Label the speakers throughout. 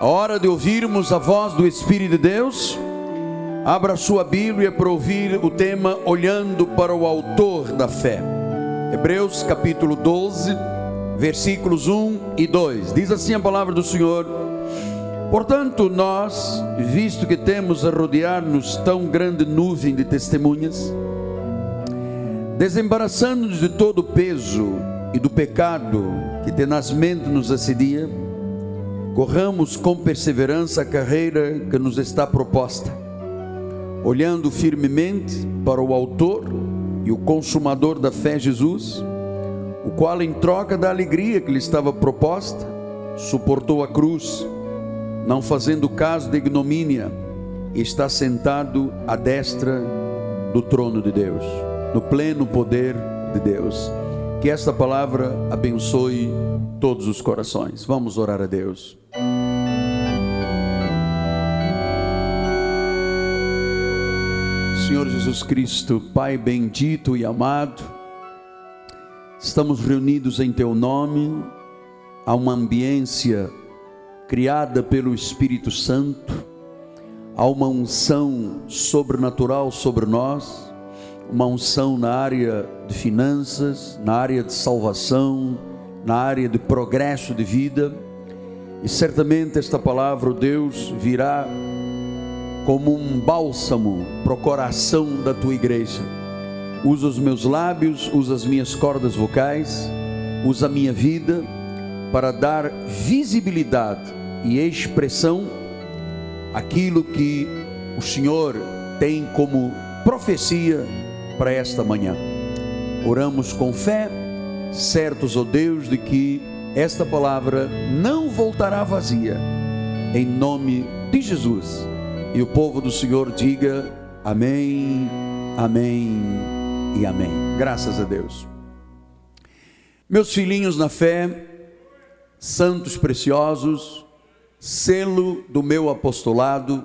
Speaker 1: A hora de ouvirmos a voz do Espírito de Deus, abra sua Bíblia para ouvir o tema Olhando para o Autor da Fé. Hebreus capítulo 12, versículos 1 e 2. Diz assim a palavra do Senhor: Portanto, nós, visto que temos a rodear-nos tão grande nuvem de testemunhas, desembaraçando-nos de todo o peso e do pecado que tenazmente nos assedia, corramos com perseverança a carreira que nos está proposta, olhando firmemente para o Autor e o Consumador da fé, Jesus, o qual, em troca da alegria que lhe estava proposta, suportou a cruz, não fazendo caso de ignomínia, e está sentado à destra do trono de Deus, no pleno poder de Deus. Que esta palavra abençoe todos os corações. Vamos orar a Deus. Senhor Jesus Cristo, Pai bendito e amado, estamos reunidos em Teu nome, há uma ambiência criada pelo Espírito Santo, há uma unção sobrenatural sobre nós uma unção na área de finanças, na área de salvação, na área de progresso de vida. E certamente esta palavra, Deus, virá como um bálsamo para o coração da tua igreja. Usa os meus lábios, usa as minhas cordas vocais, usa a minha vida para dar visibilidade e expressão aquilo que o Senhor tem como profecia para esta manhã. Oramos com fé, certos, ó oh Deus, de que esta palavra não voltará vazia, em nome de Jesus. E o povo do Senhor diga amém, amém e amém. Graças a Deus. Meus filhinhos na fé, santos preciosos, selo do meu apostolado,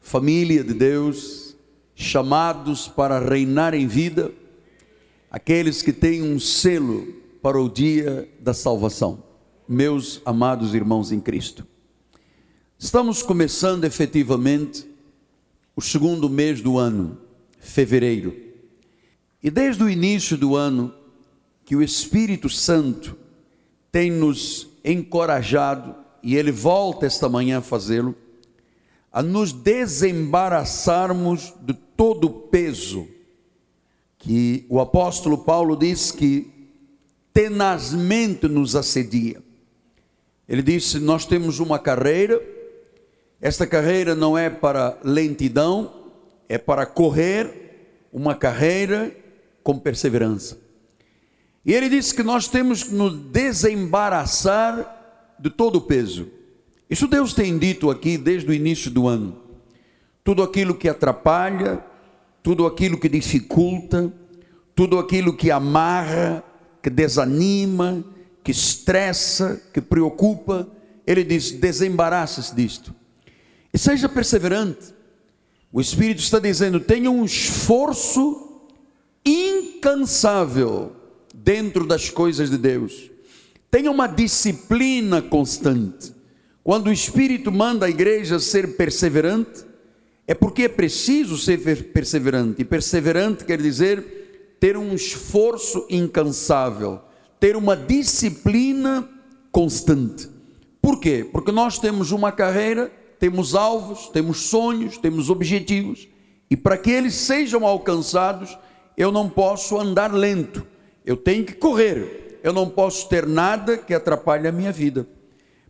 Speaker 1: família de Deus, chamados para reinar em vida, aqueles que têm um selo para o dia da salvação. Meus amados irmãos em Cristo, estamos começando efetivamente o segundo mês do ano, fevereiro, e desde o início do ano, que o Espírito Santo tem nos encorajado, e ele volta esta manhã a fazê-lo, a nos desembaraçarmos de todo o peso que o apóstolo Paulo diz que tenazmente nos assedia. Ele disse: Nós temos uma carreira, esta carreira não é para lentidão, é para correr uma carreira com perseverança. E ele disse que nós temos que nos desembaraçar de todo o peso. Isso Deus tem dito aqui desde o início do ano. Tudo aquilo que atrapalha, tudo aquilo que dificulta, tudo aquilo que amarra, que desanima, que estressa, que preocupa, ele diz: desembaraça-se disto e seja perseverante. O Espírito está dizendo: tenha um esforço incansável dentro das coisas de Deus, tenha uma disciplina constante. Quando o Espírito manda a igreja ser perseverante, é porque é preciso ser perseverante. E perseverante quer dizer ter um esforço incansável, ter uma disciplina constante. Por quê? Porque nós temos uma carreira, temos alvos, temos sonhos, temos objetivos, e para que eles sejam alcançados, eu não posso andar lento, eu tenho que correr, eu não posso ter nada que atrapalhe a minha vida.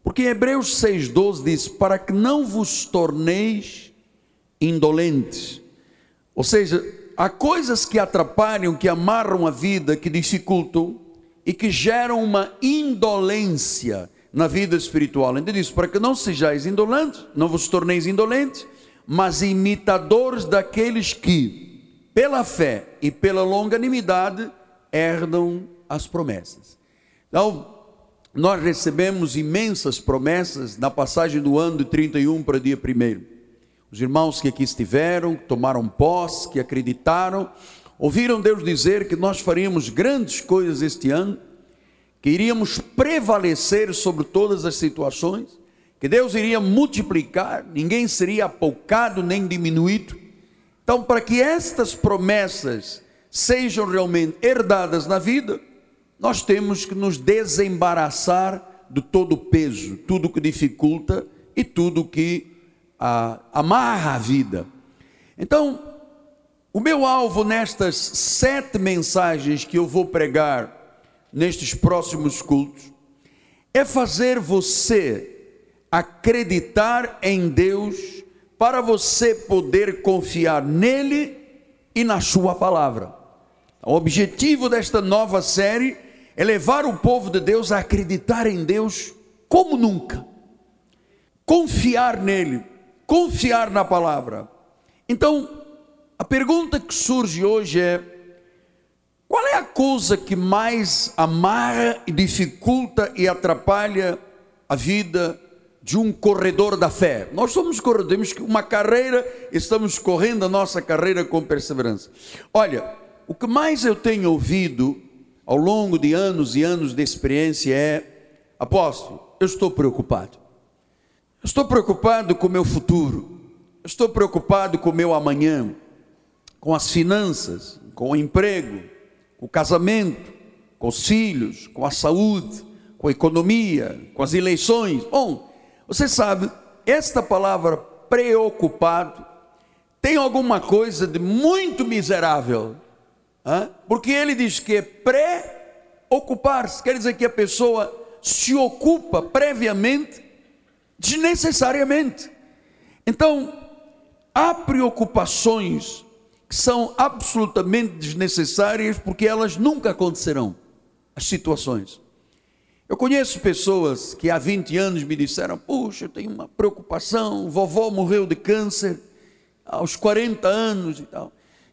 Speaker 1: Porque Hebreus 6,12 diz: Para que não vos torneis indolentes. Ou seja, há coisas que atrapalham, que amarram a vida, que dificultam e que geram uma indolência na vida espiritual. Ele diz: para que não sejais indolentes, não vos torneis indolentes, mas imitadores daqueles que, pela fé e pela longanimidade, herdam as promessas. Então, nós recebemos imensas promessas na passagem do ano de 31 para dia 1. Os irmãos que aqui estiveram, tomaram posse, que acreditaram, ouviram Deus dizer que nós faríamos grandes coisas este ano, que iríamos prevalecer sobre todas as situações, que Deus iria multiplicar, ninguém seria apoucado nem diminuído. Então, para que estas promessas sejam realmente herdadas na vida, nós temos que nos desembaraçar de todo o peso, tudo que dificulta e tudo que ah, amarra a vida. Então, o meu alvo nestas sete mensagens que eu vou pregar nestes próximos cultos é fazer você acreditar em Deus para você poder confiar nele e na sua palavra. O objetivo desta nova série é levar o povo de Deus a acreditar em Deus como nunca, confiar nele, confiar na palavra. Então, a pergunta que surge hoje é: qual é a coisa que mais amarra, dificulta e atrapalha a vida de um corredor da fé? Nós somos corredores, temos uma carreira, estamos correndo a nossa carreira com perseverança. Olha, o que mais eu tenho ouvido ao longo de anos e anos de experiência é: apóstolo, eu estou preocupado. Estou preocupado com o meu futuro. Estou preocupado com o meu amanhã, com as finanças, com o emprego, com o casamento, com os filhos, com a saúde, com a economia, com as eleições. Bom, você sabe, esta palavra preocupado tem alguma coisa de muito miserável porque ele diz que é pré-ocupar-se, quer dizer que a pessoa se ocupa previamente, desnecessariamente. Então, há preocupações que são absolutamente desnecessárias porque elas nunca acontecerão, as situações. Eu conheço pessoas que há 20 anos me disseram: Puxa, eu tenho uma preocupação, vovó morreu de câncer aos 40 anos e tal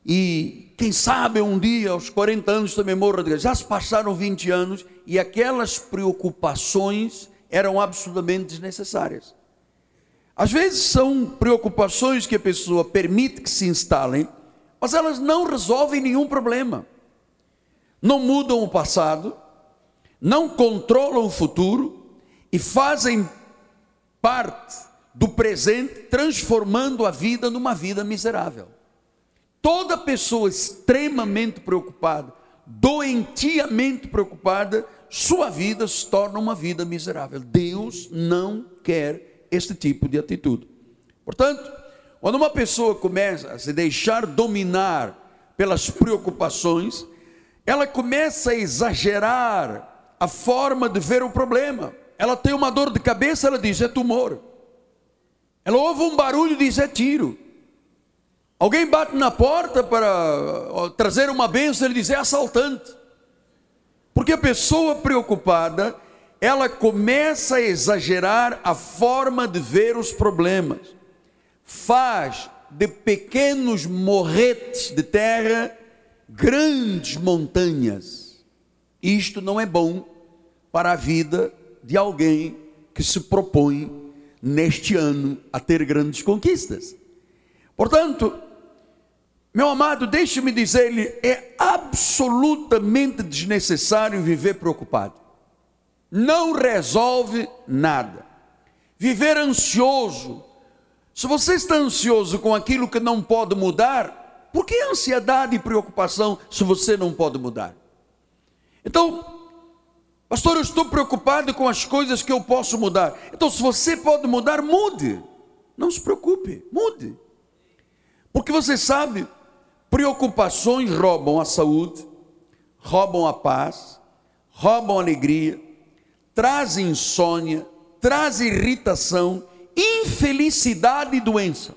Speaker 1: e quem sabe um dia, aos 40 anos, também morra de Já se passaram 20 anos e aquelas preocupações eram absolutamente desnecessárias. Às vezes são preocupações que a pessoa permite que se instalem, mas elas não resolvem nenhum problema. Não mudam o passado, não controlam o futuro e fazem parte do presente, transformando a vida numa vida miserável. Toda pessoa extremamente preocupada, doentiamente preocupada, sua vida se torna uma vida miserável. Deus não quer este tipo de atitude. Portanto, quando uma pessoa começa a se deixar dominar pelas preocupações, ela começa a exagerar a forma de ver o problema. Ela tem uma dor de cabeça, ela diz é tumor. Ela ouve um barulho diz é tiro. Alguém bate na porta para trazer uma bênção, ele diz é assaltante. Porque a pessoa preocupada, ela começa a exagerar a forma de ver os problemas. Faz de pequenos morretes de terra grandes montanhas. Isto não é bom para a vida de alguém que se propõe neste ano a ter grandes conquistas. Portanto, meu amado, deixe-me dizer-lhe: é absolutamente desnecessário viver preocupado. Não resolve nada. Viver ansioso. Se você está ansioso com aquilo que não pode mudar, por que ansiedade e preocupação se você não pode mudar? Então, pastor, eu estou preocupado com as coisas que eu posso mudar. Então, se você pode mudar, mude. Não se preocupe, mude. Porque você sabe, Preocupações roubam a saúde, roubam a paz, roubam a alegria, trazem insônia, trazem irritação, infelicidade e doença.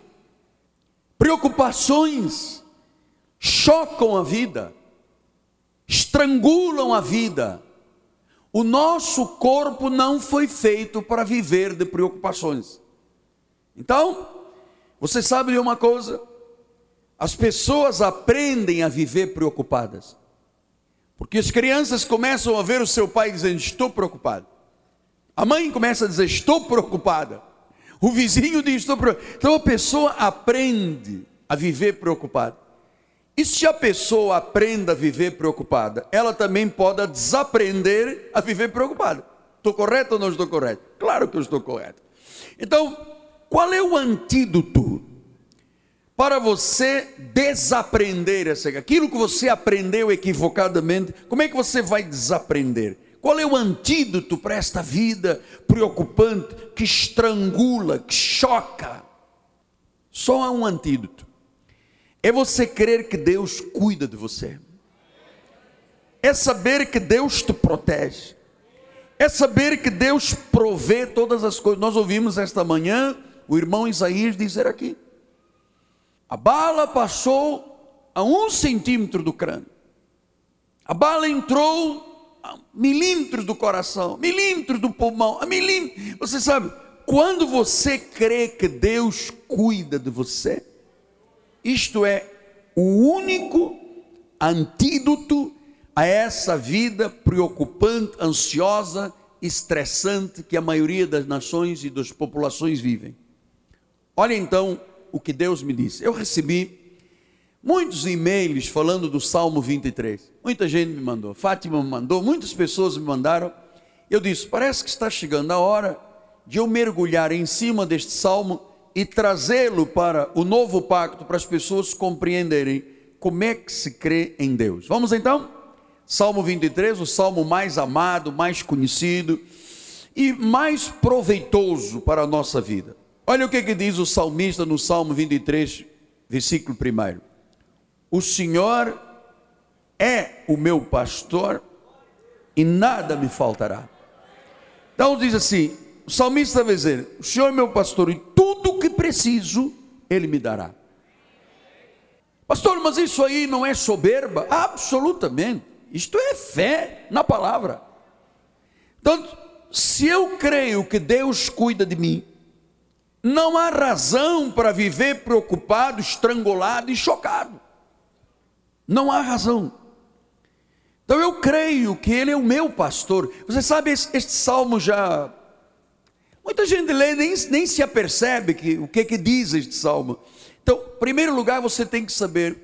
Speaker 1: Preocupações chocam a vida, estrangulam a vida. O nosso corpo não foi feito para viver de preocupações. Então, você sabe de uma coisa? As pessoas aprendem a viver preocupadas. Porque as crianças começam a ver o seu pai dizendo: Estou preocupado. A mãe começa a dizer: Estou preocupada. O vizinho diz: Estou preocupado. Então a pessoa aprende a viver preocupada. E se a pessoa aprende a viver preocupada, ela também pode desaprender a viver preocupada. Estou correto ou não estou correto? Claro que eu estou correto. Então, qual é o antídoto para você desaprender essa, aquilo que você aprendeu equivocadamente? Como é que você vai desaprender? Qual é o antídoto para esta vida preocupante que estrangula, que choca? Só há um antídoto. É você crer que Deus cuida de você. É saber que Deus te protege. É saber que Deus provê todas as coisas. Nós ouvimos esta manhã o irmão Isaías dizer aqui: a bala passou a um centímetro do crânio, a bala entrou a milímetros do coração, milímetros do pulmão, a milímetros. Você sabe, quando você crê que Deus cuida de você, isto é o único antídoto a essa vida preocupante, ansiosa, estressante que a maioria das nações e das populações vivem. Olha então o que Deus me disse. Eu recebi muitos e-mails falando do Salmo 23. Muita gente me mandou, Fátima me mandou, muitas pessoas me mandaram. Eu disse: parece que está chegando a hora de eu mergulhar em cima deste salmo e trazê-lo para o novo pacto, para as pessoas compreenderem como é que se crê em Deus. Vamos então? Salmo 23, o salmo mais amado, mais conhecido e mais proveitoso para a nossa vida. Olha o que, que diz o salmista no Salmo 23, versículo 1. O Senhor é o meu pastor e nada me faltará. Então diz assim: o salmista vai dizer: O Senhor é meu pastor e tudo o que preciso, Ele me dará. Pastor, mas isso aí não é soberba? Absolutamente. Isto é fé na palavra. Então, se eu creio que Deus cuida de mim, não há razão para viver preocupado, estrangulado e chocado. Não há razão. Então eu creio que Ele é o meu pastor. Você sabe, este salmo já. Muita gente lê, nem, nem se apercebe que, o que, que diz este salmo. Então, em primeiro lugar, você tem que saber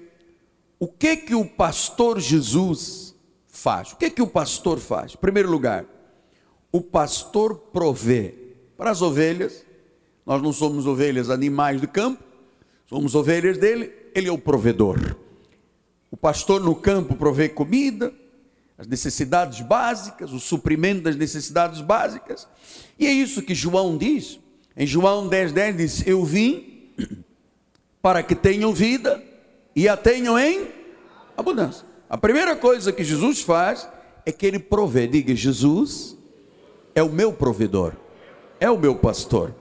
Speaker 1: o que que o pastor Jesus faz. O que que o pastor faz? Em primeiro lugar, o pastor provê para as ovelhas nós não somos ovelhas, animais do campo, somos ovelhas dele, ele é o provedor. O pastor no campo provê comida, as necessidades básicas, o suprimento das necessidades básicas. E é isso que João diz. Em João 10, 10 diz: Eu vim para que tenham vida e a tenham em abundância. A primeira coisa que Jesus faz é que ele provê. Diga: Jesus é o meu provedor, é o meu pastor.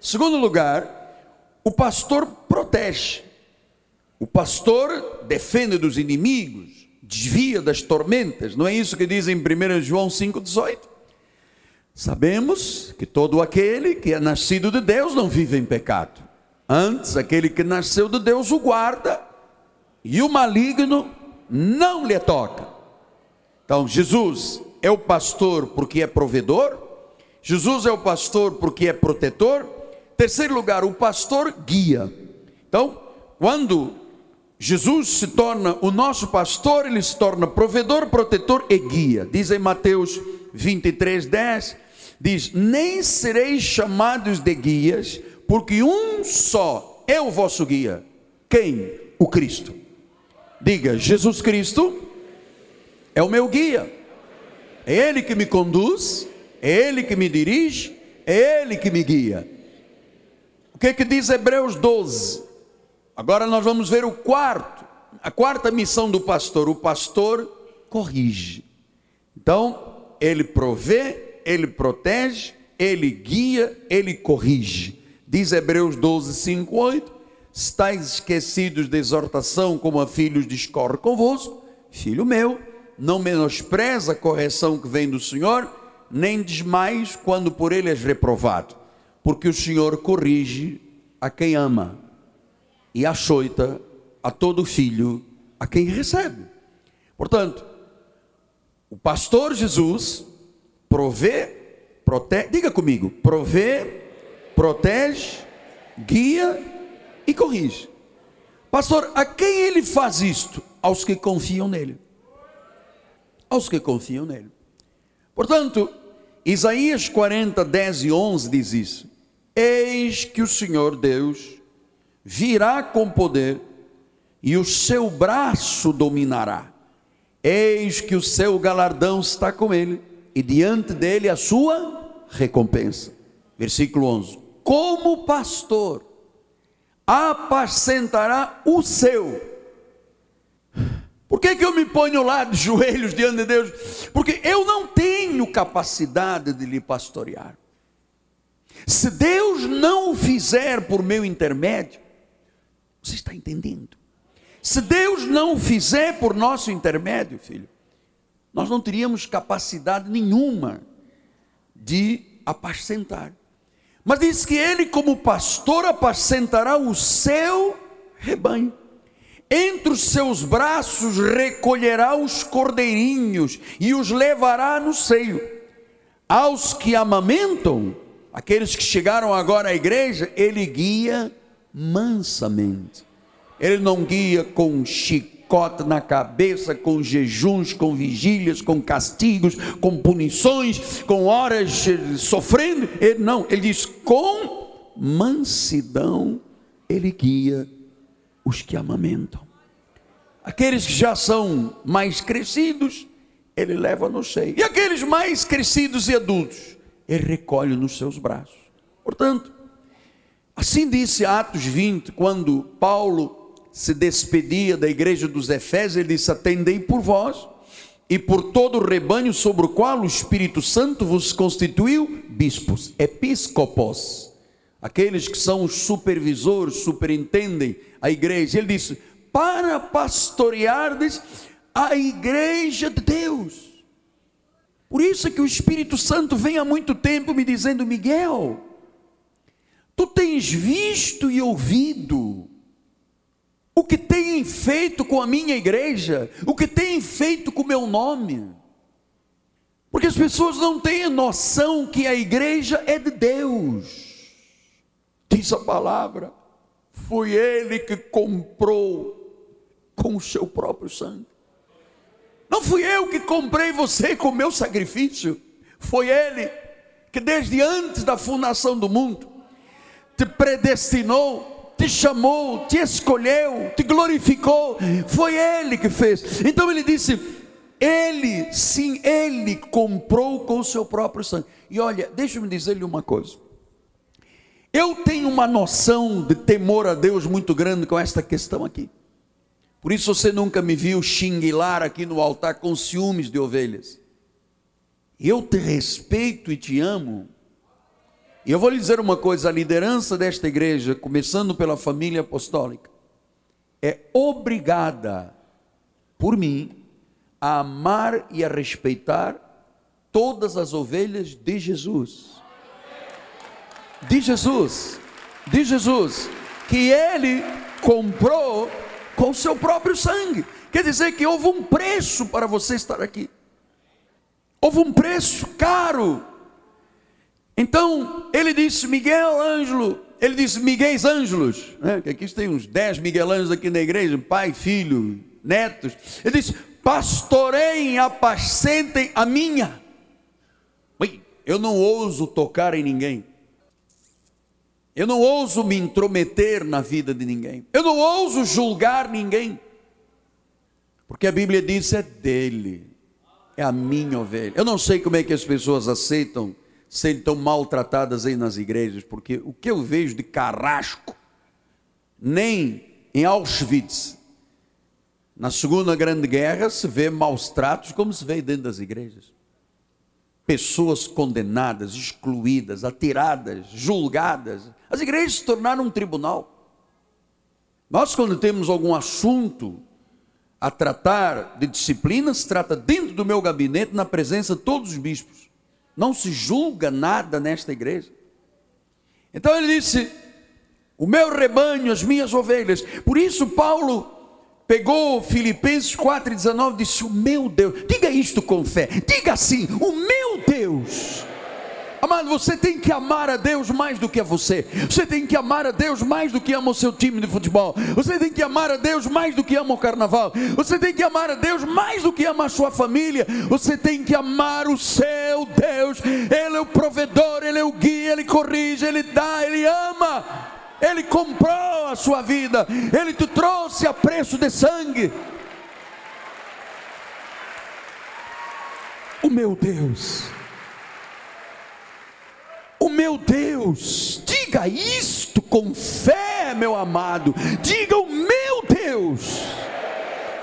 Speaker 1: Segundo lugar, o pastor protege. O pastor defende dos inimigos, desvia das tormentas. Não é isso que diz em 1 João 5,18? Sabemos que todo aquele que é nascido de Deus não vive em pecado. Antes, aquele que nasceu de Deus o guarda, e o maligno não lhe toca. Então, Jesus é o pastor porque é provedor, Jesus é o pastor porque é protetor, Terceiro lugar, o pastor guia. Então, quando Jesus se torna o nosso pastor, ele se torna provedor, protetor e guia. Diz em Mateus 23, 10: diz: Nem sereis chamados de guias, porque um só é o vosso guia. Quem? O Cristo. Diga: Jesus Cristo é o meu guia. É Ele que me conduz, é Ele que me dirige, é Ele que me guia. O que, é que diz Hebreus 12? Agora nós vamos ver o quarto, a quarta missão do pastor. O pastor corrige. Então, ele provê, ele protege, ele guia, ele corrige. Diz Hebreus 12, 5, 8: Estais esquecidos de exortação, como a filhos discorre convosco, filho meu, não menospreza a correção que vem do Senhor, nem desmais quando por ele és reprovado porque o Senhor corrige a quem ama e açoita a todo filho a quem recebe. Portanto, o pastor Jesus provê, protege, diga comigo, provê, protege, guia e corrige. Pastor, a quem ele faz isto? Aos que confiam nele. Aos que confiam nele. Portanto, Isaías 40, 10 e 11 diz isso. Eis que o Senhor Deus virá com poder e o seu braço dominará. Eis que o seu galardão está com ele e diante dele a sua recompensa. Versículo 11: Como pastor apacentará o seu. Por que, que eu me ponho lá de joelhos diante de Deus? Porque eu não tenho capacidade de lhe pastorear. Se Deus não o fizer por meu intermédio, você está entendendo? Se Deus não o fizer por nosso intermédio, filho, nós não teríamos capacidade nenhuma de apacentar. Mas diz que ele, como pastor, apacentará o seu rebanho. Entre os seus braços recolherá os cordeirinhos e os levará no seio. Aos que amamentam, aqueles que chegaram agora à igreja, ele guia mansamente. Ele não guia com chicote na cabeça, com jejuns, com vigílias, com castigos, com punições, com horas sofrendo. Ele não, ele diz com mansidão ele guia os que amamentam. Aqueles que já são mais crescidos, ele leva no seio. E aqueles mais crescidos e adultos, ele recolhe nos seus braços. Portanto, assim disse Atos 20, quando Paulo se despedia da igreja dos Efésios, ele disse: Atendei por vós e por todo o rebanho sobre o qual o Espírito Santo vos constituiu bispos, episcopos, aqueles que são os supervisores, superintendem a igreja. Ele disse: para pastoreardes a igreja de Deus. Por isso que o Espírito Santo vem há muito tempo me dizendo: Miguel, tu tens visto e ouvido o que tem feito com a minha igreja, o que tem feito com o meu nome. Porque as pessoas não têm noção que a igreja é de Deus. Diz a palavra, foi Ele que comprou com o seu próprio sangue. Não fui eu que comprei você com meu sacrifício, foi Ele que desde antes da fundação do mundo te predestinou, te chamou, te escolheu, te glorificou. Foi Ele que fez. Então ele disse: Ele, sim, Ele comprou com o seu próprio sangue. E olha, deixa-me dizer-lhe uma coisa. Eu tenho uma noção de temor a Deus muito grande com esta questão aqui. Por isso você nunca me viu xinguilar aqui no altar com ciúmes de ovelhas. Eu te respeito e te amo. E eu vou lhe dizer uma coisa: a liderança desta igreja, começando pela família apostólica, é obrigada por mim a amar e a respeitar todas as ovelhas de Jesus. De Jesus, de Jesus, que ele comprou com o seu próprio sangue. Quer dizer que houve um preço para você estar aqui. Houve um preço caro. Então, ele disse, Miguel Ângelo, ele disse Miguel Ângelos, né? que aqui tem uns 10 Miguel Ângelos aqui na igreja, pai, filho, netos. Ele disse, pastoreiem, apacentem a minha. Eu não ouso tocar em ninguém. Eu não ouso me intrometer na vida de ninguém. Eu não ouso julgar ninguém. Porque a Bíblia diz é dele. É a minha ovelha. Eu não sei como é que as pessoas aceitam serem tão maltratadas aí nas igrejas, porque o que eu vejo de carrasco, nem em Auschwitz, na Segunda Grande Guerra, se vê maus tratos como se vê dentro das igrejas pessoas condenadas, excluídas, atiradas, julgadas. As igrejas se tornaram um tribunal. Nós, quando temos algum assunto a tratar de disciplina, se trata dentro do meu gabinete, na presença de todos os bispos. Não se julga nada nesta igreja. Então ele disse: O meu rebanho, as minhas ovelhas. Por isso, Paulo pegou Filipenses 4,19 e disse: O meu Deus, diga isto com fé, diga assim: O meu Deus Amado, você tem que amar a Deus mais do que a você. Você tem que amar a Deus mais do que ama o seu time de futebol. Você tem que amar a Deus mais do que ama o carnaval. Você tem que amar a Deus mais do que ama a sua família. Você tem que amar o seu Deus. Ele é o provedor, ele é o guia, ele corrige, ele dá, ele ama. Ele comprou a sua vida. Ele te trouxe a preço de sangue. O meu Deus o meu Deus. Diga isto com fé, meu amado. Diga o meu Deus.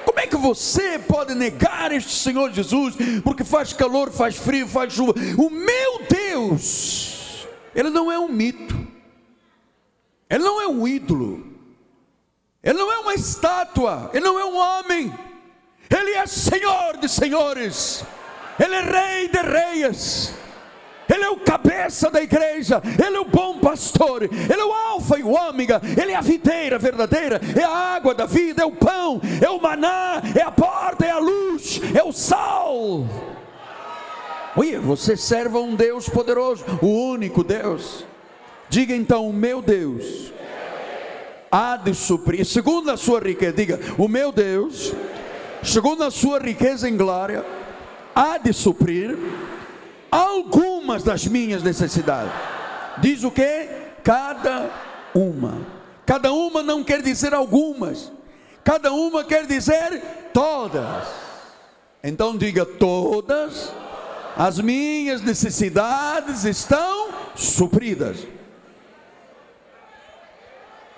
Speaker 1: Como é que você pode negar este Senhor Jesus? Porque faz calor, faz frio, faz chuva. O meu Deus, Ele não é um mito, Ele não é um ídolo, Ele não é uma estátua, Ele não é um homem, Ele é Senhor de senhores, Ele é Rei de reis. Ele é o cabeça da igreja, Ele é o bom pastor, Ele é o alfa e o ômega, Ele é a videira verdadeira, é a água da vida, é o pão, é o maná, é a porta, é a luz, é o sal. Oi, você serve um Deus poderoso, o único Deus. Diga então, o meu Deus há de suprir, segundo a sua riqueza, diga, o meu Deus, segundo a sua riqueza em glória, há de suprir algumas das minhas necessidades. Diz o que? Cada uma. Cada uma não quer dizer algumas. Cada uma quer dizer todas. Então diga todas as minhas necessidades estão supridas.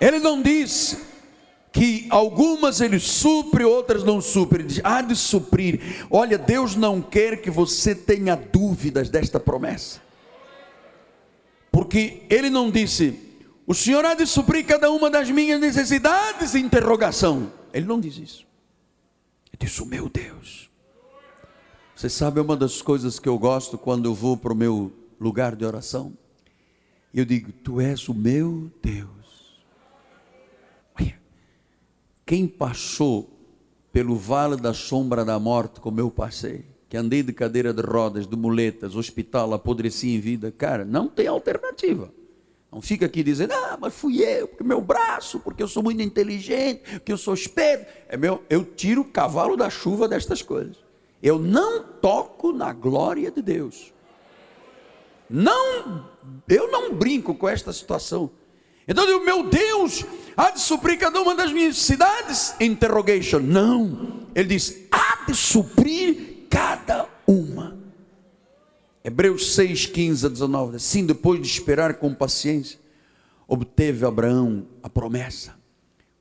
Speaker 1: Ele não diz que algumas ele supre, outras não supre. Ele diz, há de suprir. Olha, Deus não quer que você tenha dúvidas desta promessa. Porque ele não disse, o Senhor há de suprir cada uma das minhas necessidades, interrogação. Ele não diz isso. Ele disse, o meu Deus. Você sabe uma das coisas que eu gosto quando eu vou para o meu lugar de oração? Eu digo, tu és o meu Deus. Quem passou pelo vale da sombra da morte, como eu passei, que andei de cadeira de rodas, de muletas, hospital, apodreci em vida, cara, não tem alternativa. Não fica aqui dizendo, ah, mas fui eu, porque meu braço, porque eu sou muito inteligente, porque eu sou esperto. É meu, eu tiro o cavalo da chuva destas coisas. Eu não toco na glória de Deus. Não, eu não brinco com esta situação. Então eu digo, meu Deus, há de suprir cada uma das minhas cidades? Interrogation. Não. Ele diz, há de suprir cada uma. Hebreus 6, 15 a 19. Assim, depois de esperar com paciência, obteve Abraão a promessa.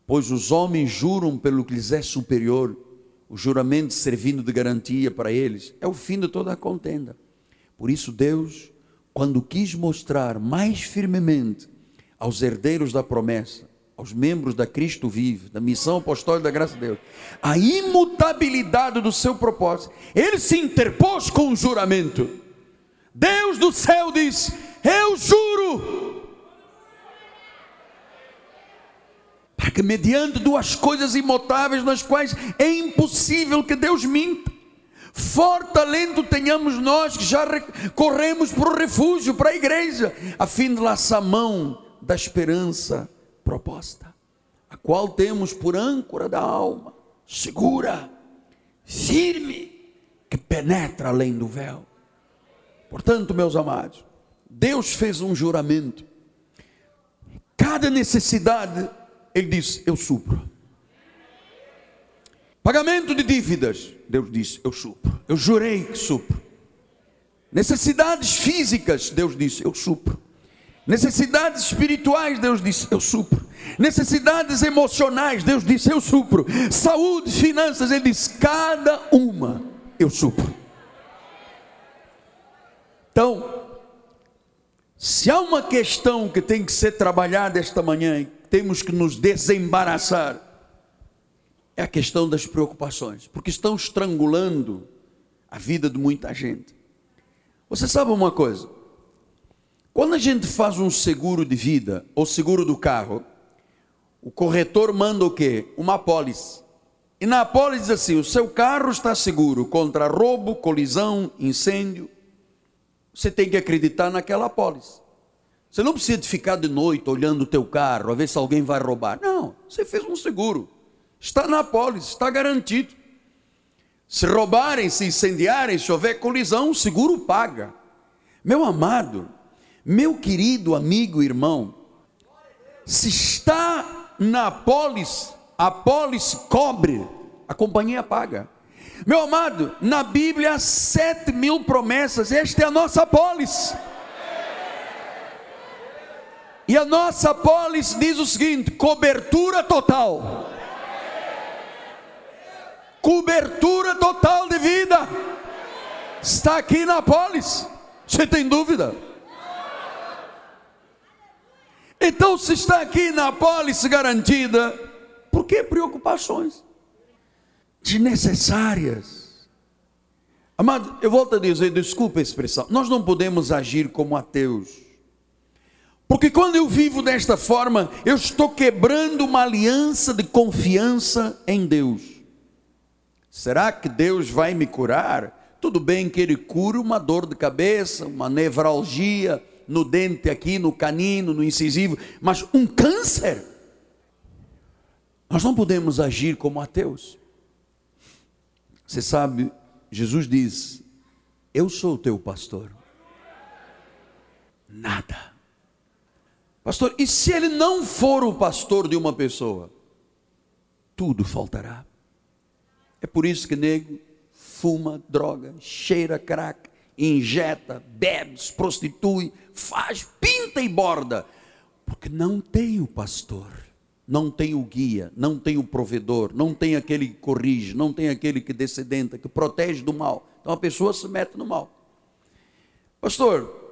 Speaker 1: Pois os homens juram pelo que lhes é superior, o juramento servindo de garantia para eles, é o fim de toda a contenda. Por isso, Deus, quando quis mostrar mais firmemente aos herdeiros da promessa, aos membros da Cristo vive, da missão apostólica da graça de Deus, a imutabilidade do seu propósito, ele se interpôs com o juramento. Deus do céu diz: Eu juro. Para que, mediante duas coisas imutáveis, nas quais é impossível que Deus minta, forte alento tenhamos nós que já corremos para o refúgio, para a igreja, a fim de laçar mão da esperança proposta, a qual temos por âncora da alma, segura, firme, que penetra além do véu. Portanto, meus amados, Deus fez um juramento. Cada necessidade, Ele diz: Eu supro. Pagamento de dívidas, Deus disse: Eu supro. Eu jurei que supro. Necessidades físicas, Deus disse: Eu supro. Necessidades espirituais, Deus disse: Eu supro. Necessidades emocionais, Deus disse: Eu supro. Saúde, finanças, Ele diz: Cada uma eu supro. Então, se há uma questão que tem que ser trabalhada esta manhã, temos que nos desembaraçar, é a questão das preocupações, porque estão estrangulando a vida de muita gente. Você sabe uma coisa? Quando a gente faz um seguro de vida ou seguro do carro, o corretor manda o quê? Uma apólice. E na apólice diz assim: o seu carro está seguro contra roubo, colisão, incêndio. você tem que acreditar naquela apólice. Você não precisa de ficar de noite olhando o teu carro, a ver se alguém vai roubar. Não, você fez um seguro. Está na apólice, está garantido. Se roubarem, se incendiarem, se houver colisão, o seguro paga. Meu amado, meu querido amigo irmão, se está na apólice, a apólice cobre, a companhia paga. Meu amado, na Bíblia há sete mil promessas, esta é a nossa apólice. E a nossa apólice diz o seguinte: cobertura total. Cobertura total de vida. Está aqui na apólice. Você tem dúvida? Então, se está aqui na apólice garantida, por que preocupações desnecessárias? Amado, eu volto a dizer, desculpa a expressão, nós não podemos agir como ateus. Porque quando eu vivo desta forma, eu estou quebrando uma aliança de confiança em Deus. Será que Deus vai me curar? Tudo bem que Ele cura uma dor de cabeça, uma nevralgia, no dente aqui, no canino, no incisivo, mas um câncer. Nós não podemos agir como ateus. Você sabe, Jesus diz: Eu sou o teu pastor. Nada. Pastor, e se ele não for o pastor de uma pessoa? Tudo faltará. É por isso que nego fuma droga, cheira crack, injeta, bebe, se prostitui, faz, pinta e borda, porque não tem o pastor, não tem o guia, não tem o provedor, não tem aquele que corrige, não tem aquele que descedenta, que protege do mal. Então a pessoa se mete no mal. Pastor,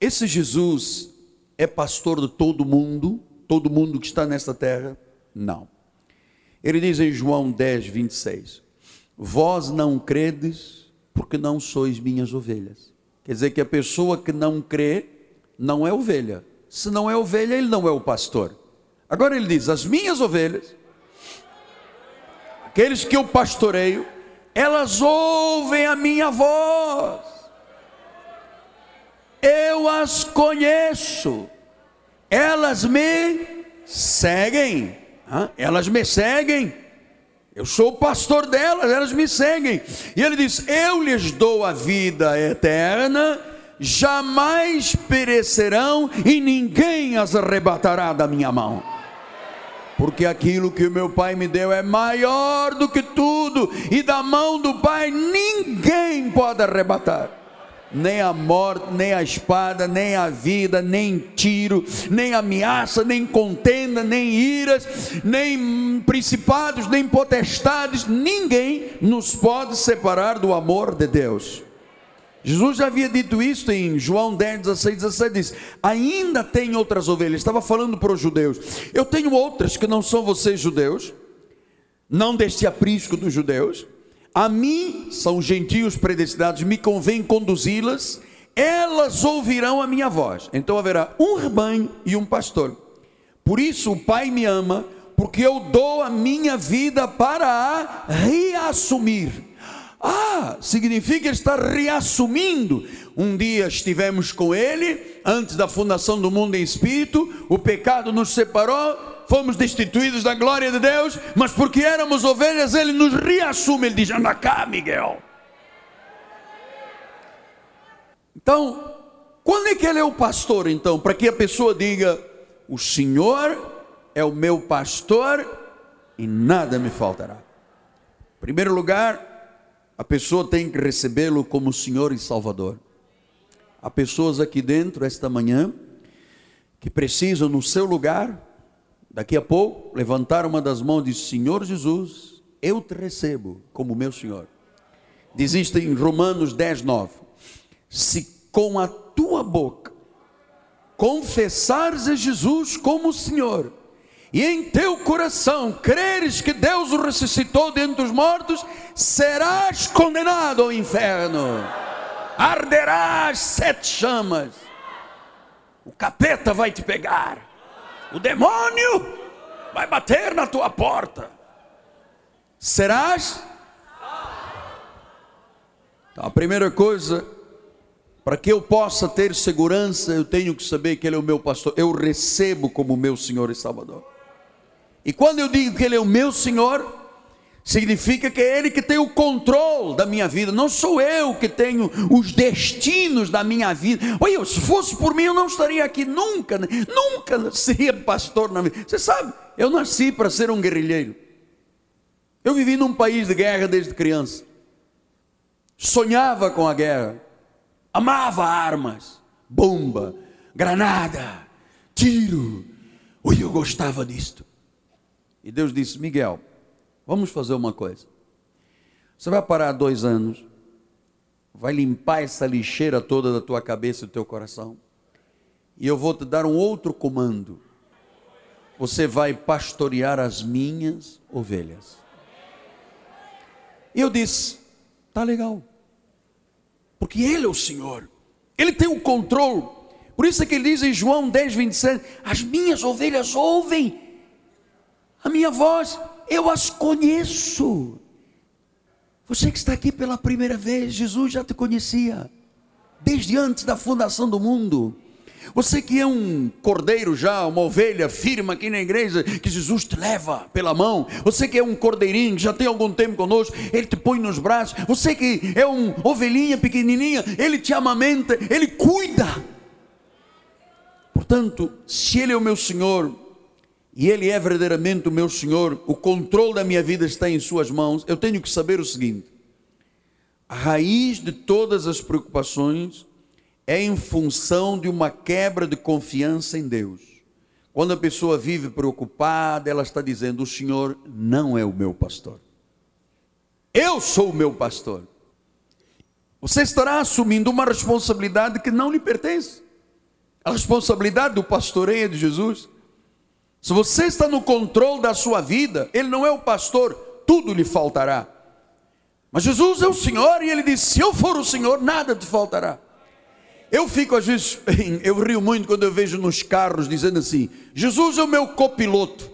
Speaker 1: esse Jesus é pastor de todo mundo, todo mundo que está nesta terra? Não. Ele diz em João 10, 26: Vós não credes porque não sois minhas ovelhas. Quer dizer que a pessoa que não crê não é ovelha. Se não é ovelha, ele não é o pastor. Agora ele diz: as minhas ovelhas, aqueles que eu pastoreio, elas ouvem a minha voz. Eu as conheço. Elas me seguem. Elas me seguem eu sou o pastor delas, elas me seguem. E ele diz: Eu lhes dou a vida eterna, jamais perecerão e ninguém as arrebatará da minha mão. Porque aquilo que o meu Pai me deu é maior do que tudo, e da mão do Pai ninguém pode arrebatar nem a morte, nem a espada, nem a vida, nem tiro, nem ameaça, nem contenda, nem iras, nem principados, nem potestades, ninguém nos pode separar do amor de Deus. Jesus já havia dito isso em João 10, 16, 17, diz, ainda tem outras ovelhas, estava falando para os judeus, eu tenho outras que não são vocês judeus, não deste aprisco dos judeus, a mim, são gentios predestinados, me convém conduzi-las, elas ouvirão a minha voz. Então haverá um rebanho e um pastor. Por isso o Pai me ama, porque eu dou a minha vida para a reassumir. Ah, significa estar reassumindo. Um dia estivemos com Ele, antes da fundação do mundo em espírito, o pecado nos separou, fomos destituídos da glória de Deus, mas porque éramos ovelhas, Ele nos reassume. Ele diz: anda cá, Miguel. Então, quando é que Ele é o pastor, então? Para que a pessoa diga: O Senhor é o meu pastor e nada me faltará. Em primeiro lugar, a pessoa tem que recebê-lo como Senhor e Salvador. Há pessoas aqui dentro esta manhã que precisam no seu lugar Daqui a pouco, levantar uma das mãos e dizer: Senhor Jesus, eu te recebo como meu Senhor. Diz isto em Romanos 10, 9. Se com a tua boca confessares a Jesus como Senhor, e em teu coração creres que Deus o ressuscitou dentre os mortos, serás condenado ao inferno, arderás sete chamas, o capeta vai te pegar o demônio vai bater na tua porta. Serás? Então, a primeira coisa Para que eu possa ter segurança, eu tenho que saber que Ele é o meu pastor. Eu recebo como meu Senhor e Salvador. E quando eu digo que Ele é o meu Senhor, significa que é Ele que tem o controle da minha vida, não sou eu que tenho os destinos da minha vida. Olha, se fosse por mim, eu não estaria aqui nunca, né? nunca seria pastor na vida. Você sabe, eu nasci para ser um guerrilheiro. Eu vivi num país de guerra desde criança, sonhava com a guerra amava armas, bomba, granada, tiro. Ui, eu gostava disto. E Deus disse: Miguel, vamos fazer uma coisa. Você vai parar dois anos, vai limpar essa lixeira toda da tua cabeça e do teu coração, e eu vou te dar um outro comando. Você vai pastorear as minhas ovelhas. E eu disse: tá legal porque Ele é o Senhor, Ele tem o controle. Por isso é que ele diz em João 10, 27: As minhas ovelhas ouvem a minha voz, eu as conheço. Você que está aqui pela primeira vez, Jesus já te conhecia, desde antes da fundação do mundo. Você que é um cordeiro já, uma ovelha firme aqui na igreja, que Jesus te leva pela mão. Você que é um cordeirinho, que já tem algum tempo conosco, Ele te põe nos braços. Você que é um ovelhinha pequenininha, Ele te amamenta, Ele cuida. Portanto, se Ele é o meu Senhor, e Ele é verdadeiramente o meu Senhor, o controle da minha vida está em Suas mãos, eu tenho que saber o seguinte: a raiz de todas as preocupações é em função de uma quebra de confiança em Deus. Quando a pessoa vive preocupada, ela está dizendo: O Senhor não é o meu pastor. Eu sou o meu pastor. Você estará assumindo uma responsabilidade que não lhe pertence. A responsabilidade do pastoreio de Jesus. Se você está no controle da sua vida, Ele não é o pastor, tudo lhe faltará. Mas Jesus é o Senhor e Ele disse: Se eu for o Senhor, nada te faltará. Eu fico às vezes, eu rio muito quando eu vejo nos carros dizendo assim: Jesus é o meu copiloto.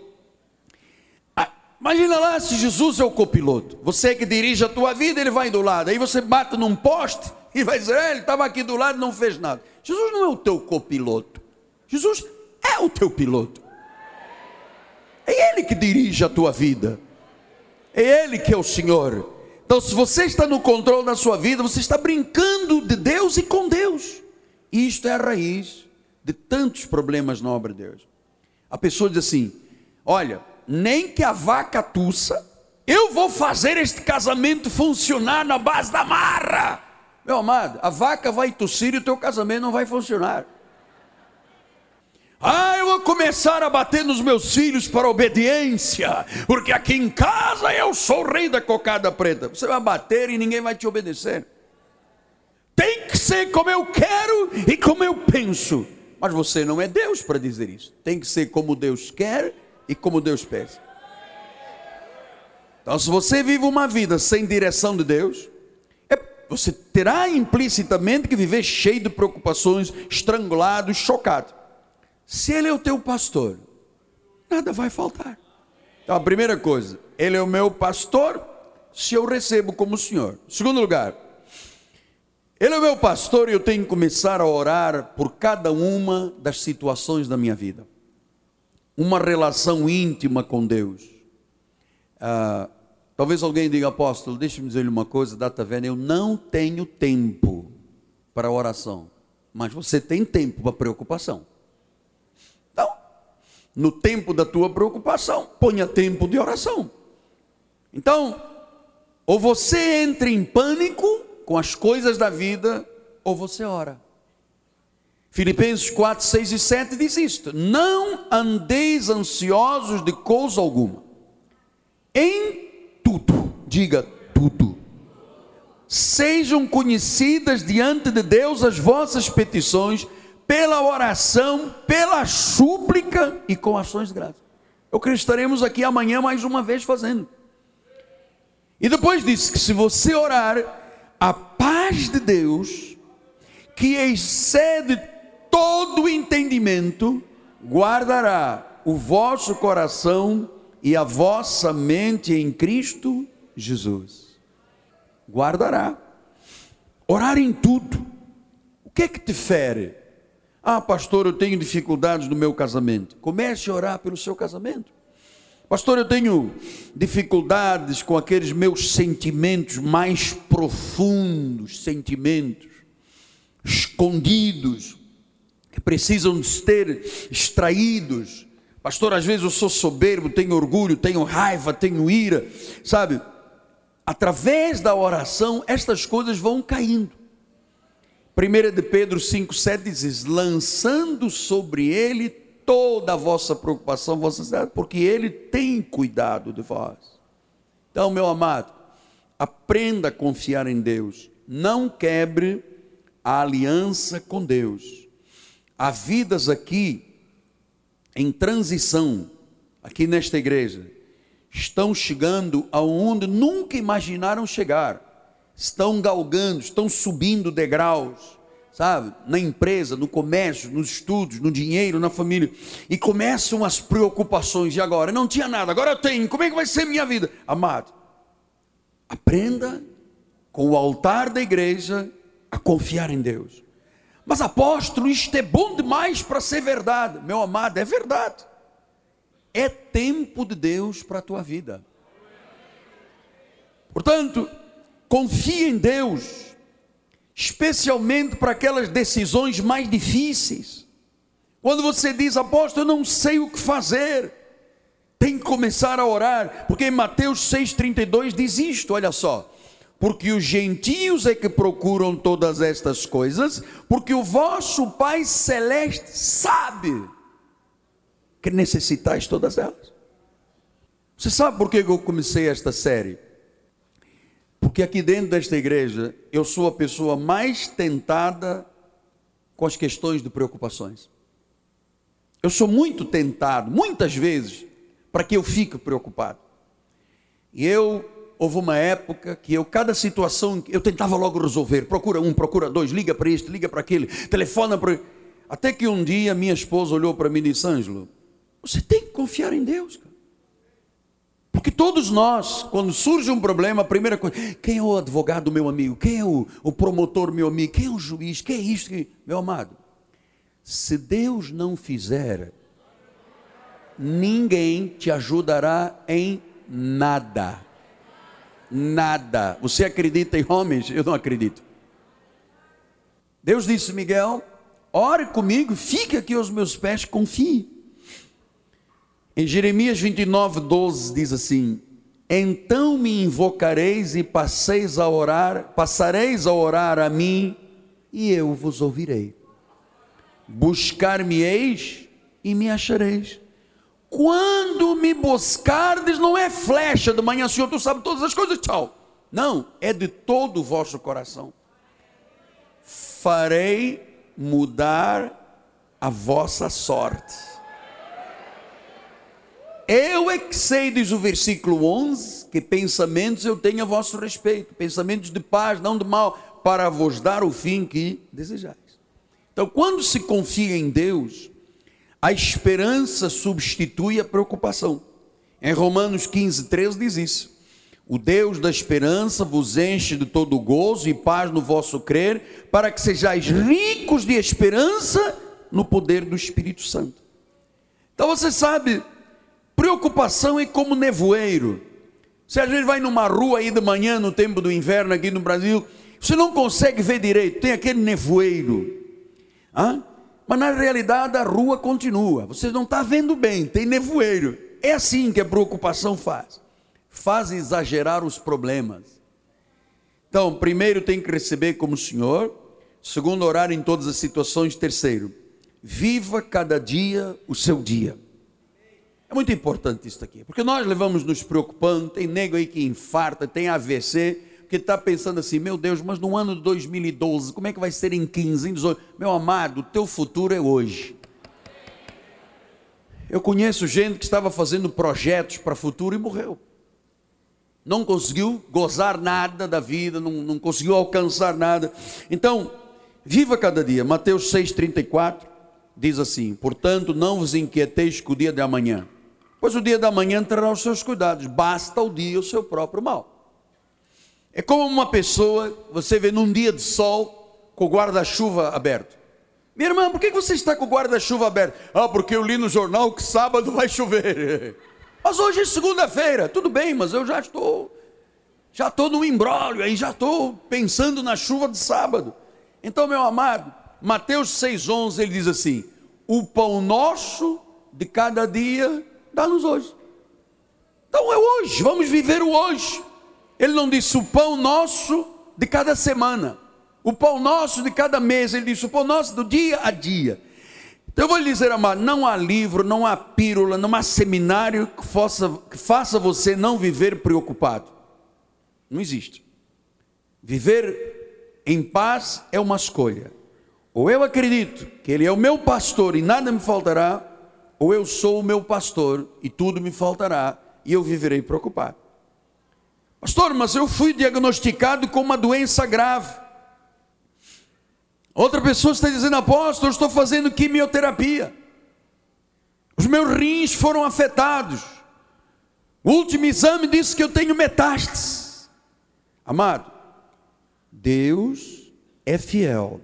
Speaker 1: Ah, imagina lá se Jesus é o copiloto. Você que dirige a tua vida, ele vai do lado. Aí você bate num poste e vai dizer: é, ele estava aqui do lado e não fez nada. Jesus não é o teu copiloto. Jesus é o teu piloto. É Ele que dirige a tua vida. É Ele que é o Senhor. Então, se você está no controle da sua vida, você está brincando de Deus e com Deus. Isto é a raiz de tantos problemas na obra de Deus. A pessoa diz assim: Olha, nem que a vaca tussa, eu vou fazer este casamento funcionar na base da marra. Meu amado, a vaca vai tossir e o teu casamento não vai funcionar. Ah, eu vou começar a bater nos meus filhos para obediência, porque aqui em casa eu sou o rei da cocada preta. Você vai bater e ninguém vai te obedecer tem que ser como eu quero e como eu penso. Mas você não é Deus para dizer isso. Tem que ser como Deus quer e como Deus pensa. Então, se você vive uma vida sem direção de Deus, é, você terá implicitamente que viver cheio de preocupações, estrangulado, chocado. Se Ele é o teu pastor, nada vai faltar. Então, a primeira coisa, Ele é o meu pastor, se eu recebo como Senhor. Segundo lugar, ele é meu pastor e eu tenho que começar a orar por cada uma das situações da minha vida. Uma relação íntima com Deus. Ah, talvez alguém diga, apóstolo, deixe-me dizer-lhe uma coisa, data velha, eu não tenho tempo para oração. Mas você tem tempo para preocupação. No tempo da tua preocupação, ponha tempo de oração. Então, ou você entra em pânico, com as coisas da vida, ou você ora. Filipenses 4, 6 e 7 diz isto: Não andeis ansiosos de coisa alguma, em tudo, diga tudo, sejam conhecidas diante de Deus as vossas petições, pela oração, pela súplica e com ações de graça. Eu creio que estaremos aqui amanhã mais uma vez fazendo. E depois disse que se você orar, a paz de Deus, que excede todo entendimento, guardará o vosso coração e a vossa mente em Cristo Jesus. Guardará. Orar em tudo. O que é que te fere? Ah, pastor, eu tenho dificuldades no meu casamento. Comece a orar pelo seu casamento. Pastor, eu tenho dificuldades com aqueles meus sentimentos mais profundos, sentimentos escondidos, que precisam de ser extraídos. Pastor, às vezes eu sou soberbo, tenho orgulho, tenho raiva, tenho ira, sabe? Através da oração, estas coisas vão caindo. 1 de Pedro 5,7 diz: lançando sobre ele toda a vossa preocupação, vossa cidade, porque Ele tem cuidado de vós. Então, meu amado, aprenda a confiar em Deus, não quebre a aliança com Deus. Há vidas aqui em transição, aqui nesta igreja, estão chegando aonde nunca imaginaram chegar, estão galgando, estão subindo degraus sabe? Na empresa, no comércio, nos estudos, no dinheiro, na família. E começam as preocupações. E agora? Não tinha nada, agora eu tenho. Como é que vai ser minha vida? Amado, aprenda com o altar da igreja a confiar em Deus. Mas apóstolo, isto é bom demais para ser verdade. Meu amado, é verdade. É tempo de Deus para a tua vida. Portanto, confie em Deus especialmente para aquelas decisões mais difíceis. Quando você diz, apóstolo, eu não sei o que fazer, tem que começar a orar, porque em Mateus 6,32 diz isto: olha só. Porque os gentios é que procuram todas estas coisas, porque o vosso Pai Celeste sabe que necessitais todas elas. Você sabe por que eu comecei esta série? Porque aqui dentro desta igreja, eu sou a pessoa mais tentada com as questões de preocupações. Eu sou muito tentado, muitas vezes, para que eu fique preocupado. E eu, houve uma época que eu, cada situação, eu tentava logo resolver. Procura um, procura dois, liga para este, liga para aquele, telefona para. Até que um dia minha esposa olhou para mim e disse: Ângelo, você tem que confiar em Deus. Cara. Porque todos nós, quando surge um problema, a primeira coisa, quem é o advogado meu amigo? Quem é o, o promotor meu amigo? Quem é o juiz? Quem é isto? Meu amado, se Deus não fizer, ninguém te ajudará em nada. Nada. Você acredita em homens? Eu não acredito. Deus disse, Miguel, ore comigo, fique aqui aos meus pés, confie. Em Jeremias 29, 12 diz assim: Então me invocareis e passeis a orar, passareis a orar a mim, e eu vos ouvirei. Buscar-me-eis e me achareis. Quando me buscardes, não é flecha de manhã, Senhor, tu sabes todas as coisas, tchau. Não, é de todo o vosso coração. Farei mudar a vossa sorte eu é que sei, diz o versículo 11, que pensamentos eu tenho a vosso respeito, pensamentos de paz, não de mal, para vos dar o fim que desejais. Então, quando se confia em Deus, a esperança substitui a preocupação. Em Romanos 15, 13 diz isso. O Deus da esperança vos enche de todo gozo e paz no vosso crer, para que sejais ricos de esperança no poder do Espírito Santo. Então você sabe, Preocupação é como nevoeiro. Se a gente vai numa rua aí de manhã, no tempo do inverno aqui no Brasil, você não consegue ver direito, tem aquele nevoeiro. Hã? Mas na realidade a rua continua, você não está vendo bem, tem nevoeiro. É assim que a preocupação faz, faz exagerar os problemas. Então, primeiro tem que receber como Senhor, segundo, orar em todas as situações, terceiro, viva cada dia o seu dia. É muito importante isso aqui, porque nós levamos nos preocupando, tem nego aí que infarta, tem AVC, que está pensando assim, meu Deus, mas no ano de 2012, como é que vai ser em 15, em 18? Meu amado, o teu futuro é hoje. Eu conheço gente que estava fazendo projetos para futuro e morreu. Não conseguiu gozar nada da vida, não, não conseguiu alcançar nada. Então, viva cada dia. Mateus 6,34 diz assim: Portanto, não vos inquieteis com o dia de amanhã pois o dia da manhã terá os seus cuidados, basta o dia o seu próprio mal. É como uma pessoa, você vê num dia de sol, com o guarda-chuva aberto. Minha irmã, por que você está com o guarda-chuva aberto? Ah, porque eu li no jornal que sábado vai chover. Mas hoje é segunda-feira, tudo bem, mas eu já estou, já estou no embrólio aí, já estou pensando na chuva de sábado. Então, meu amado, Mateus 6,11 ele diz assim: O pão nosso de cada dia dá-nos hoje. Então é hoje, vamos viver o hoje. Ele não disse o pão nosso de cada semana, o pão nosso de cada mês, ele disse o pão nosso do dia a dia. Então eu vou lhe dizer, amado, não há livro, não há pílula, não há seminário que faça, que faça você não viver preocupado. Não existe. Viver em paz é uma escolha. Ou eu acredito que Ele é o meu pastor e nada me faltará, ou eu sou o meu pastor e tudo me faltará e eu viverei preocupado. Pastor, mas eu fui diagnosticado com uma doença grave. Outra pessoa está dizendo, apóstolo, eu estou fazendo quimioterapia. Os meus rins foram afetados. O último exame disse que eu tenho metástases. Amado, Deus é fiel.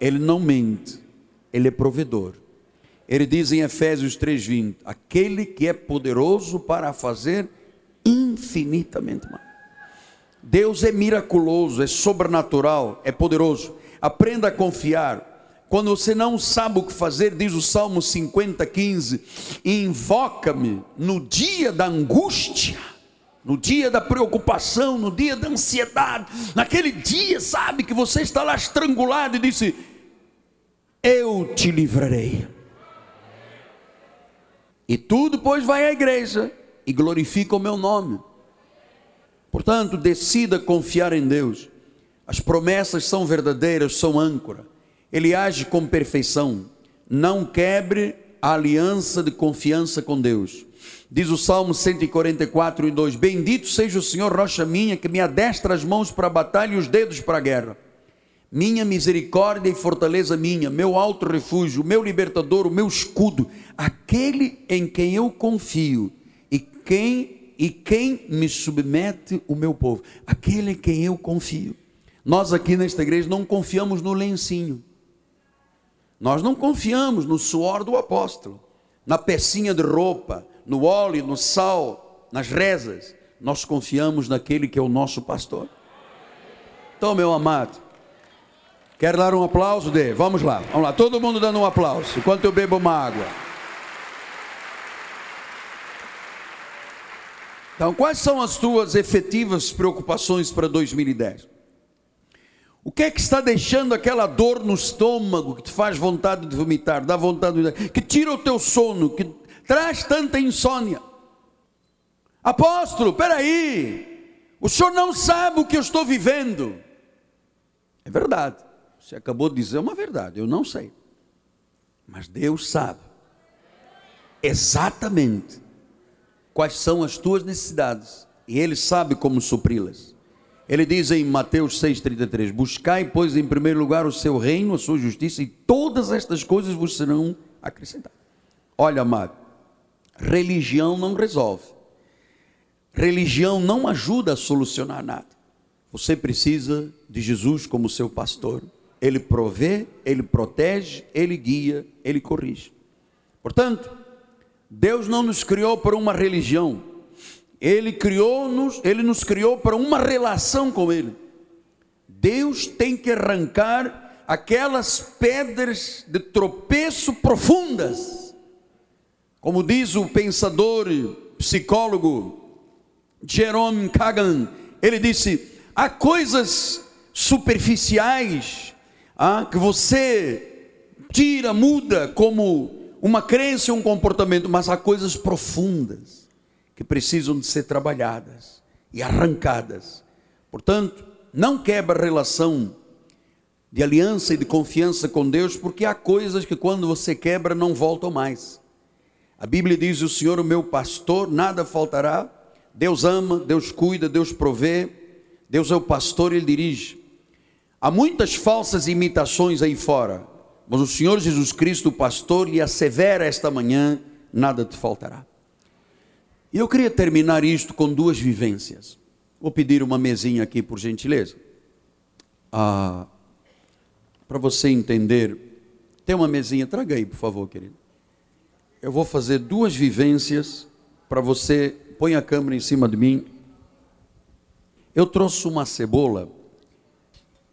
Speaker 1: Ele não mente. Ele é provedor. Ele diz em Efésios 3:20, aquele que é poderoso para fazer infinitamente mais. Deus é miraculoso, é sobrenatural, é poderoso. Aprenda a confiar. Quando você não sabe o que fazer, diz o Salmo 50, 15: Invoca-me no dia da angústia, no dia da preocupação, no dia da ansiedade, naquele dia, sabe, que você está lá estrangulado e disse: Eu te livrarei. E tu depois vai à igreja e glorifica o meu nome. Portanto, decida confiar em Deus. As promessas são verdadeiras, são âncora. Ele age com perfeição. Não quebre a aliança de confiança com Deus. Diz o Salmo 144 e 2: Bendito seja o Senhor, rocha minha, que me adestra as mãos para a batalha e os dedos para a guerra. Minha misericórdia e fortaleza minha, meu alto refúgio, meu libertador, o meu escudo, aquele em quem eu confio e quem e quem me submete o meu povo, aquele em quem eu confio. Nós aqui nesta igreja não confiamos no lencinho. Nós não confiamos no suor do apóstolo, na pecinha de roupa, no óleo, no sal, nas rezas. Nós confiamos naquele que é o nosso pastor. Então, meu amado, quer dar um aplauso dele? Vamos lá, vamos lá, todo mundo dando um aplauso, enquanto eu bebo uma água. Então, quais são as tuas efetivas preocupações para 2010? O que é que está deixando aquela dor no estômago que te faz vontade de vomitar, dá vontade de que tira o teu sono, que traz tanta insônia? Apóstolo, peraí, o senhor não sabe o que eu estou vivendo. É verdade, você acabou de dizer uma verdade, eu não sei, mas Deus sabe exatamente quais são as tuas necessidades e Ele sabe como supri-las. Ele diz em Mateus 6,33: Buscai, pois, em primeiro lugar o seu reino, a sua justiça, e todas estas coisas vos serão acrescentadas. Olha, amado, religião não resolve, religião não ajuda a solucionar nada. Você precisa de Jesus como seu pastor. Ele provê, ele protege, ele guia, ele corrige. Portanto, Deus não nos criou para uma religião, ele criou-nos, ele nos criou para uma relação com ele. Deus tem que arrancar aquelas pedras de tropeço profundas. Como diz o pensador, psicólogo Jerome Kagan, ele disse: há coisas superficiais ah, que você tira, muda como uma crença um comportamento, mas há coisas profundas que precisam de ser trabalhadas e arrancadas. Portanto, não quebra a relação de aliança e de confiança com Deus, porque há coisas que quando você quebra não voltam mais. A Bíblia diz: O Senhor, o meu pastor, nada faltará. Deus ama, Deus cuida, Deus provê, Deus é o pastor, Ele dirige. Há muitas falsas imitações aí fora, mas o Senhor Jesus Cristo, o pastor, lhe assevera esta manhã: nada te faltará. E eu queria terminar isto com duas vivências. Vou pedir uma mesinha aqui, por gentileza. Ah, para você entender, tem uma mesinha, traga aí, por favor, querido. Eu vou fazer duas vivências para você. Põe a câmera em cima de mim. Eu trouxe uma cebola.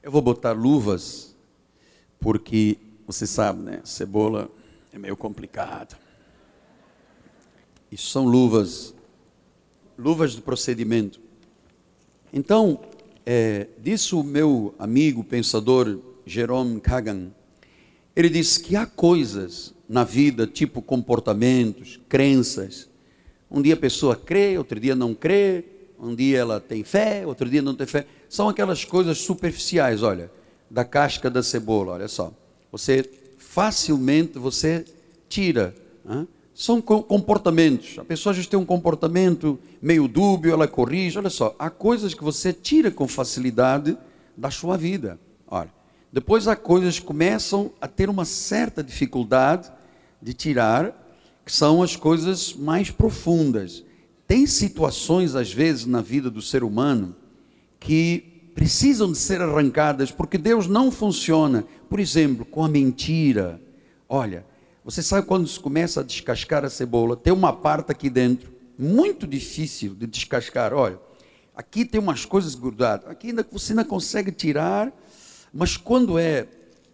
Speaker 1: Eu vou botar luvas, porque você sabe, né? Cebola é meio complicado. Isso são luvas, luvas de procedimento. Então, é, disse o meu amigo pensador Jerome Kagan, ele disse que há coisas na vida, tipo comportamentos, crenças. Um dia a pessoa crê, outro dia não crê, um dia ela tem fé, outro dia não tem fé. São aquelas coisas superficiais, olha, da casca da cebola, olha só. Você facilmente você tira. Hein? São comportamentos. A pessoa já tem um comportamento meio dúbio, ela corrige. Olha só, há coisas que você tira com facilidade da sua vida. Olha, depois há coisas que começam a ter uma certa dificuldade de tirar, que são as coisas mais profundas. Tem situações, às vezes, na vida do ser humano que precisam de ser arrancadas, porque Deus não funciona, por exemplo, com a mentira. Olha, você sabe quando se começa a descascar a cebola, tem uma parte aqui dentro, muito difícil de descascar. Olha, aqui tem umas coisas grudadas, aqui ainda, você ainda consegue tirar, mas quando é,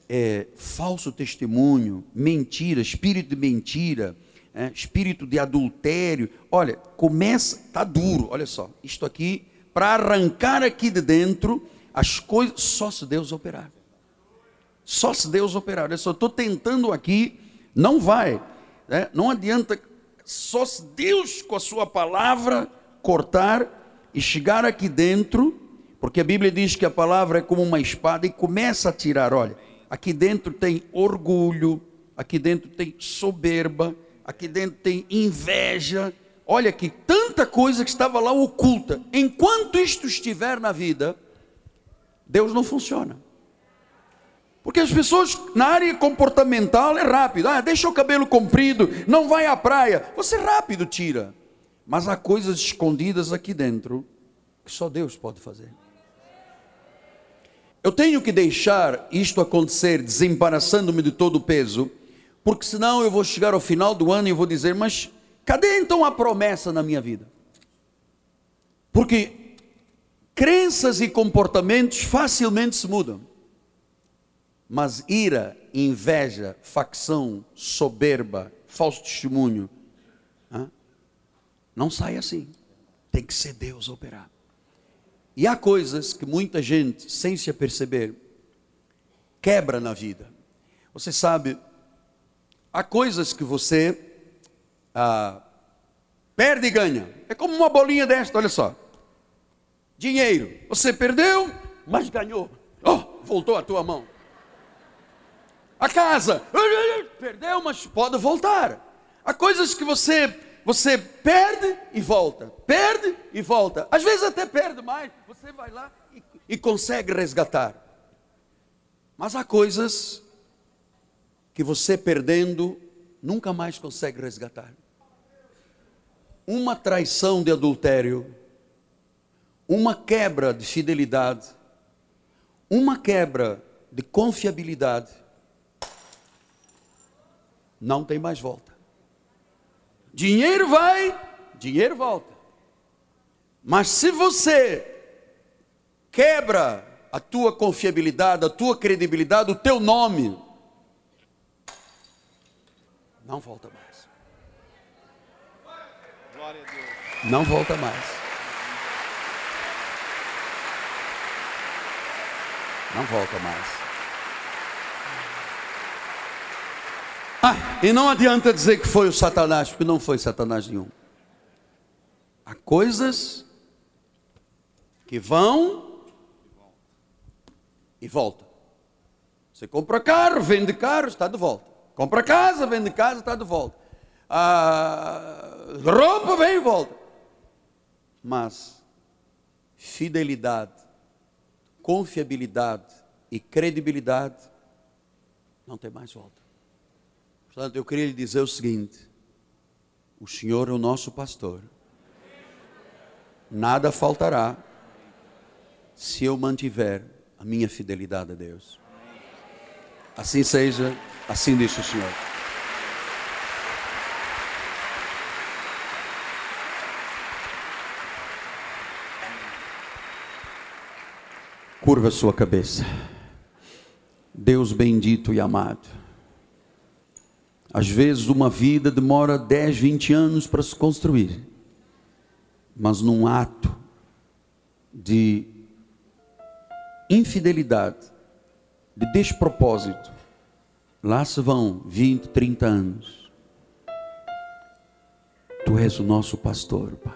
Speaker 1: é falso testemunho, mentira, espírito de mentira, é, espírito de adultério, olha, começa, está duro, olha só, isto aqui, para arrancar aqui de dentro, as coisas, só se Deus operar. Só se Deus operar. Olha só, estou tentando aqui não vai. Né? Não adianta só se Deus, com a sua palavra, cortar e chegar aqui dentro, porque a Bíblia diz que a palavra é como uma espada e começa a tirar. Olha, aqui dentro tem orgulho, aqui dentro tem soberba, aqui dentro tem inveja. Olha que tanta coisa que estava lá oculta. Enquanto isto estiver na vida, Deus não funciona. Porque as pessoas na área comportamental é rápido. Ah, deixa o cabelo comprido, não vai à praia. Você rápido tira. Mas há coisas escondidas aqui dentro que só Deus pode fazer. Eu tenho que deixar isto acontecer, desembaraçando-me de todo o peso, porque senão eu vou chegar ao final do ano e vou dizer: Mas cadê então a promessa na minha vida? Porque crenças e comportamentos facilmente se mudam. Mas ira, inveja, facção, soberba, falso testemunho, não sai assim. Tem que ser Deus operar. E há coisas que muita gente, sem se aperceber, quebra na vida. Você sabe, há coisas que você ah, perde e ganha. É como uma bolinha desta, olha só. Dinheiro. Você perdeu, mas ganhou. Oh, voltou à tua mão. A casa, perdeu, mas pode voltar. Há coisas que você você perde e volta, perde e volta. Às vezes até perde mais, você vai lá e, e consegue resgatar. Mas há coisas que você perdendo nunca mais consegue resgatar. Uma traição de adultério, uma quebra de fidelidade, uma quebra de confiabilidade, não tem mais volta. Dinheiro vai, dinheiro volta. Mas se você quebra a tua confiabilidade, a tua credibilidade, o teu nome, não volta mais. Não volta mais. Não volta mais. Ah, e não adianta dizer que foi o Satanás, porque não foi Satanás nenhum. Há coisas que vão e voltam. Você compra carro, vende carro, está de volta. Compra casa, vende casa, está de volta. Ah, roupa vem e volta. Mas fidelidade, confiabilidade e credibilidade não tem mais volta. Portanto, eu queria lhe dizer o seguinte: o Senhor é o nosso pastor, nada faltará se eu mantiver a minha fidelidade a Deus. Assim seja, assim diz o Senhor. Curva sua cabeça. Deus bendito e amado. Às vezes uma vida demora 10, 20 anos para se construir, mas num ato de infidelidade, de despropósito, lá se vão 20, 30 anos. Tu és o nosso pastor, Pai.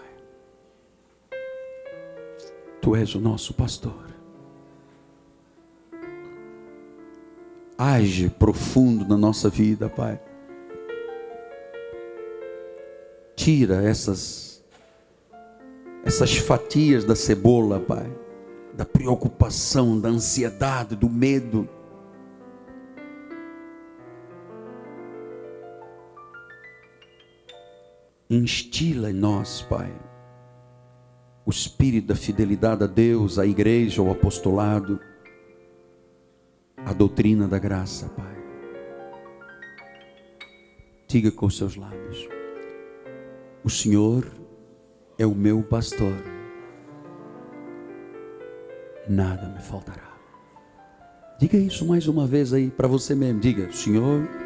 Speaker 1: Tu és o nosso pastor. Age profundo na nossa vida, Pai. Tira essas essas fatias da cebola, Pai, da preocupação, da ansiedade, do medo. Instila em nós, Pai, o espírito da fidelidade a Deus, à igreja, ao apostolado a doutrina da graça, Pai. Diga com seus lábios: O Senhor é o meu pastor, nada me faltará. Diga isso mais uma vez aí para você mesmo. Diga: Senhor.